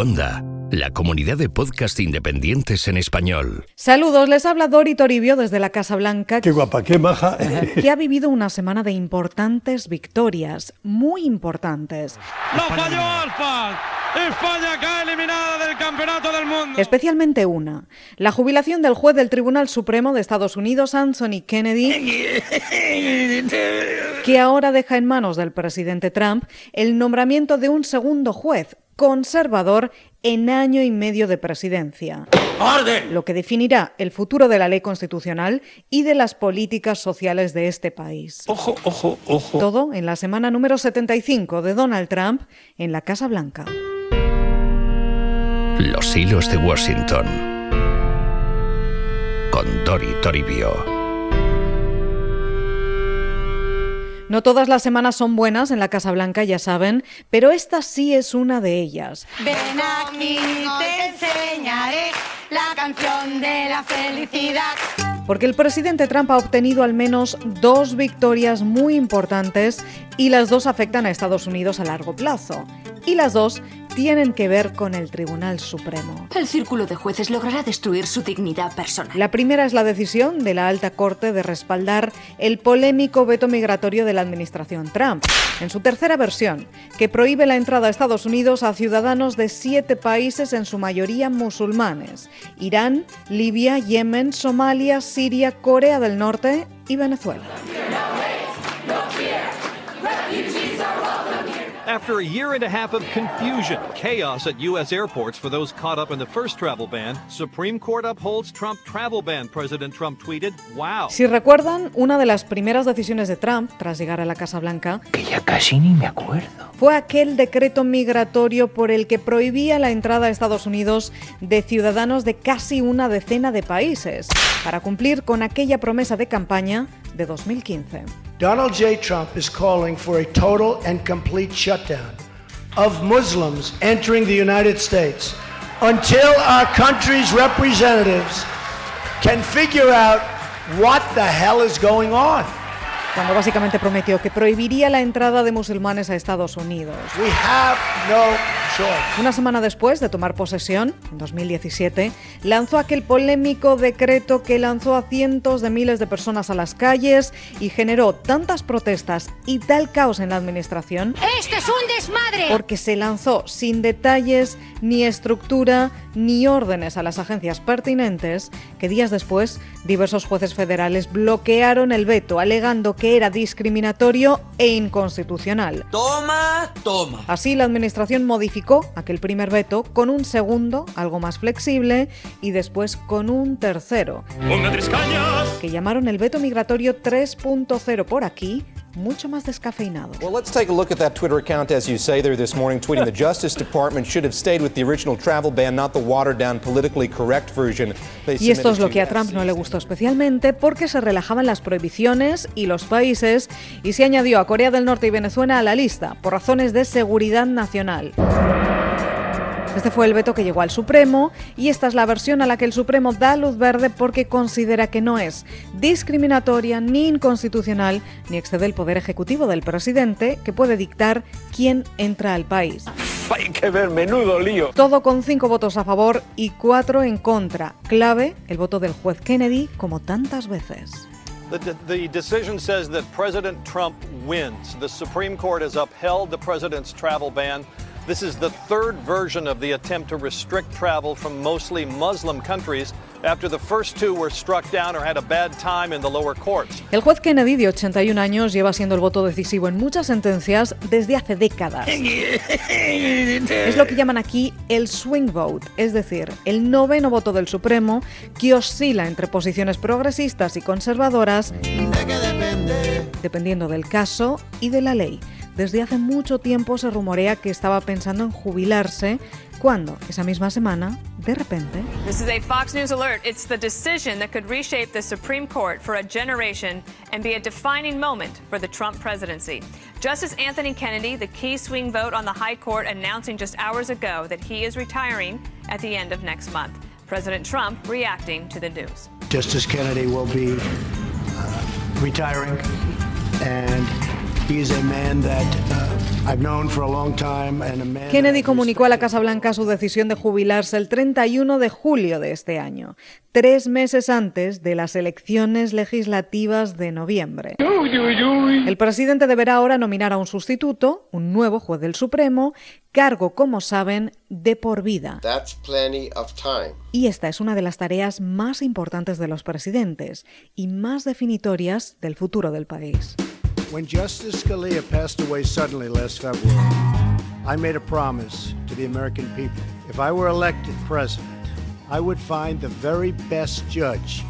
Onda, la comunidad de podcast independientes en español. Saludos, les habla Dori Toribio desde la Casa Blanca. Qué guapa, qué maja. Que ha vivido una semana de importantes victorias, muy importantes. ¡Lo falló Alfa! España cae eliminada del Campeonato del Mundo. Especialmente una, la jubilación del juez del Tribunal Supremo de Estados Unidos, Anthony Kennedy, que ahora deja en manos del presidente Trump el nombramiento de un segundo juez conservador en año y medio de presidencia. ¡Orden! Lo que definirá el futuro de la ley constitucional y de las políticas sociales de este país. Ojo, ojo, ojo. Todo en la semana número 75 de Donald Trump en la Casa Blanca. Los hilos de Washington. Con Dori Toribio. No todas las semanas son buenas en la Casa Blanca, ya saben, pero esta sí es una de ellas. Ven aquí, te enseñaré la canción de la felicidad. Porque el presidente Trump ha obtenido al menos dos victorias muy importantes y las dos afectan a Estados Unidos a largo plazo. Y las dos tienen que ver con el Tribunal Supremo. El círculo de jueces logrará destruir su dignidad personal. La primera es la decisión de la alta corte de respaldar el polémico veto migratorio de la administración Trump, en su tercera versión, que prohíbe la entrada a Estados Unidos a ciudadanos de siete países, en su mayoría musulmanes: Irán, Libia, Yemen, Somalia, Siria, Corea del Norte y Venezuela. After a year and a half of confusion, chaos at U.S. airports for those caught up in the first travel ban, Supreme Court upholds Trump travel ban. President Trump tweeted, wow. Si recuerdan, una de las primeras decisiones de Trump, tras llegar a la Casa Blanca, Que ya casi ni me acuerdo. fue aquel decreto migratorio por el que prohibía la entrada a Estados Unidos de ciudadanos de casi una decena de países, para cumplir con aquella promesa de campaña de 2015. Donald J. Trump is calling for a total and complete shutdown of Muslims entering the United States until our country's representatives can figure out what the hell is going on. Cuando básicamente prometió que prohibiría la entrada de musulmanes a Estados Unidos. We have no. Una semana después de tomar posesión, en 2017, lanzó aquel polémico decreto que lanzó a cientos de miles de personas a las calles y generó tantas protestas y tal caos en la administración ¡Esto es un desmadre! porque se lanzó sin detalles, ni estructura, ni órdenes a las agencias pertinentes, que días después diversos jueces federales bloquearon el veto alegando que era discriminatorio e inconstitucional. Toma, toma. Así, la Administración modificó aquel primer veto con un segundo, algo más flexible, y después con un tercero, Ponga tres cañas. que llamaron el veto migratorio 3.0 por aquí, mucho más descafeinado. Well, let's take a look at that Twitter account, as you say there this morning, tweeting the Justice Department should have stayed with the original travel ban, not the watered down, politically correct version. They Y esto es lo que a Trump no le gustó especialmente porque se relajaban las prohibiciones y los países y se añadió a Corea del Norte y Venezuela a la lista por razones de seguridad nacional. Este fue el veto que llegó al Supremo y esta es la versión a la que el Supremo da luz verde porque considera que no es discriminatoria ni inconstitucional ni excede el poder ejecutivo del presidente que puede dictar quién entra al país. Hay que ver, menudo lío. Todo con cinco votos a favor y cuatro en contra. Clave el voto del juez Kennedy como tantas veces. The, the, decision says that President Trump wins. The Supreme Court has upheld the president's travel ban. This is the third version of the attempt to restrict travel from mostly Muslim countries after the first two were struck down or had a bad time in the lower courts. El juez Kennedy, de 81 años, lleva siendo el voto decisivo en muchas sentencias desde hace décadas. Es lo que llaman aquí el swing vote, es decir, el noveno voto del Supremo que oscila entre posiciones progresistas y conservadoras dependiendo del caso y de la ley. Desde hace mucho tiempo se rumorea que estaba pensando en jubilarse cuando, esa misma semana, de repente, This is a Fox News alert. It's the decision that could reshape the Supreme Court for a generation and be a defining moment for the Trump presidency. Justice Anthony Kennedy, the key swing vote on the High Court, announcing just hours ago that he is retiring at the end of next month. President Trump reacting to the news. Justice Kennedy will be uh, retiring, and Kennedy comunicó a la Casa Blanca su decisión de jubilarse el 31 de julio de este año, tres meses antes de las elecciones legislativas de noviembre. El presidente deberá ahora nominar a un sustituto, un nuevo juez del Supremo, cargo, como saben, de por vida. Y esta es una de las tareas más importantes de los presidentes y más definitorias del futuro del país. When Justice Scalia passed away suddenly last February, I made a promise to the American people. If I were elected president, I would find the very best judge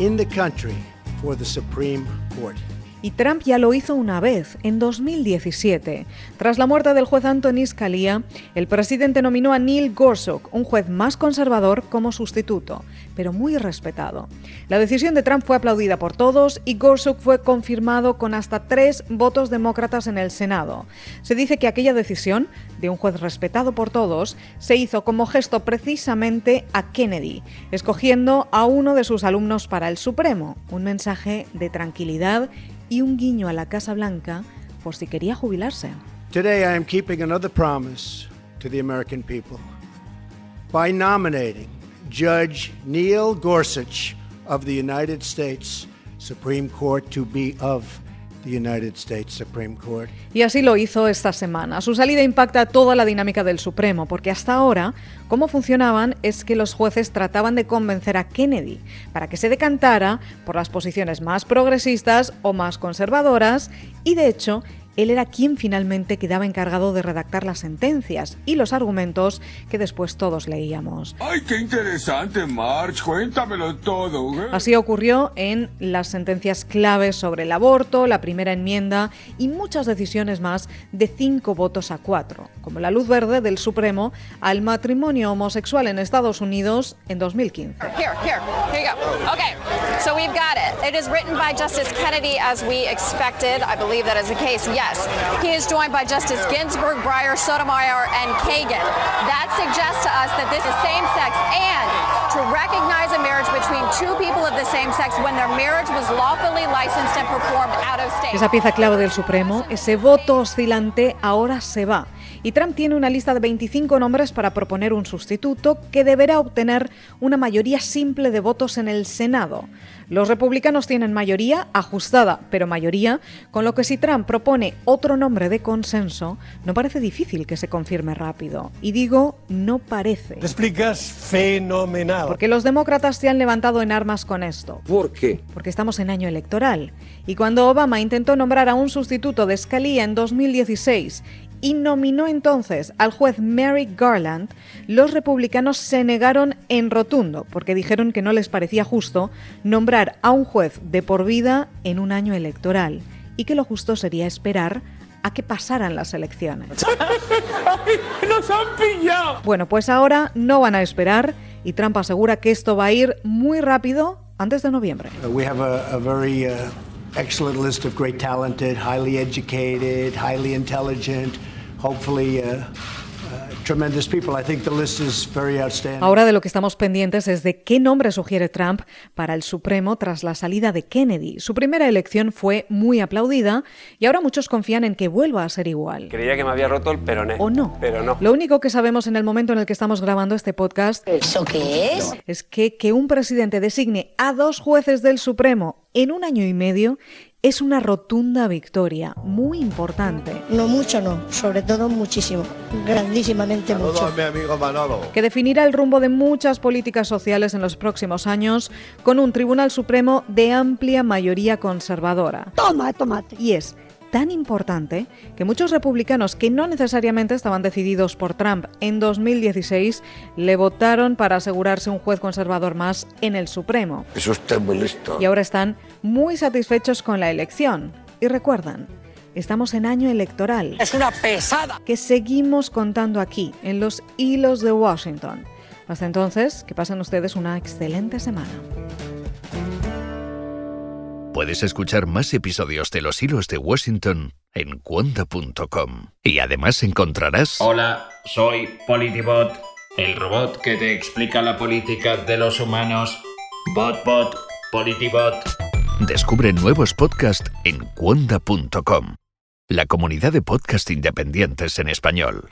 in the country for the Supreme Court. Y Trump ya lo hizo una vez, en 2017. Tras la muerte del juez Anthony Scalia, el presidente nominó a Neil Gorsuch, un juez más conservador, como sustituto, pero muy respetado. La decisión de Trump fue aplaudida por todos y Gorsuch fue confirmado con hasta tres votos demócratas en el Senado. Se dice que aquella decisión, de un juez respetado por todos, se hizo como gesto precisamente a Kennedy, escogiendo a uno de sus alumnos para el Supremo, un mensaje de tranquilidad y un guiño a la Casa Blanca por si quería jubilarse. Today I am keeping another promise to the American people by nominating Judge Neil Gorsuch of the United States Supreme Court to be of y así lo hizo esta semana. Su salida impacta toda la dinámica del Supremo, porque hasta ahora, cómo funcionaban es que los jueces trataban de convencer a Kennedy para que se decantara por las posiciones más progresistas o más conservadoras, y de hecho, él era quien finalmente quedaba encargado de redactar las sentencias y los argumentos que después todos leíamos. ¡Ay, qué interesante, March! Cuéntamelo todo. ¿eh? Así ocurrió en las sentencias claves sobre el aborto, la primera enmienda y muchas decisiones más de cinco votos a cuatro, como la luz verde del Supremo al matrimonio homosexual en Estados Unidos en 2015. Here, here, here you go. Okay, so we've got it. It is written by Justice Kennedy as we expected. I believe that is the case. Yes, he is joined by Justice Ginsburg, Breyer, Sotomayor, and Kagan. That suggests to us that this is same sex and to recognize a marriage between two people of the same sex when their marriage was lawfully licensed and performed out of state. Esa pieza clave del Supremo, ese voto oscilante, ahora se va. Y Trump tiene una lista de 25 nombres para proponer un sustituto que deberá obtener una mayoría simple de votos en el Senado. Los republicanos tienen mayoría ajustada, pero mayoría, con lo que si Trump propone otro nombre de consenso, no parece difícil que se confirme rápido. Y digo, no parece. Te explicas fenomenal. Porque los demócratas se han levantado en armas con esto. ¿Por qué? Porque estamos en año electoral. Y cuando Obama intentó nombrar a un sustituto de Scalia en 2016 y nominó entonces al juez Mary Garland, los republicanos se negaron en rotundo porque dijeron que no les parecía justo nombrar a un juez de por vida en un año electoral y que lo justo sería esperar a que pasaran las elecciones. ¡Nos han pillado! Bueno, pues ahora no van a esperar y Trump asegura que esto va a ir muy rápido antes de noviembre. We have a, a very uh, excellent list of great talented, highly educated, highly intelligent, hopefully uh, tremendous people. I think the list is very outstanding. Ahora de lo que estamos pendientes es de qué nombre sugiere Trump para el Supremo tras la salida de Kennedy. Su primera elección fue muy aplaudida y ahora muchos confían en que vuelva a ser igual. Creía que me había roto el peroné. ¿O no? Pero no. Lo único que sabemos en el momento en el que estamos grabando este podcast ¿Eso qué es? es que que un presidente designe a dos jueces del Supremo en un año y medio es una rotunda victoria, muy importante. No mucho, no, sobre todo muchísimo, grandísimamente mucho. mi amigo Manolo. Que definirá el rumbo de muchas políticas sociales en los próximos años con un Tribunal Supremo de amplia mayoría conservadora. Toma, tomate. Y es tan importante que muchos republicanos que no necesariamente estaban decididos por Trump en 2016 le votaron para asegurarse un juez conservador más en el Supremo. Eso está muy listo. Y ahora están muy satisfechos con la elección. Y recuerdan, estamos en año electoral. Es una pesada. Que seguimos contando aquí, en los hilos de Washington. Hasta entonces, que pasen ustedes una excelente semana. Puedes escuchar más episodios de Los Hilos de Washington en cuonda.com. Y además encontrarás... Hola, soy Politibot, el robot que te explica la política de los humanos. BotBot, Politibot. Descubre nuevos podcasts en cuonda.com. la comunidad de podcast independientes en español.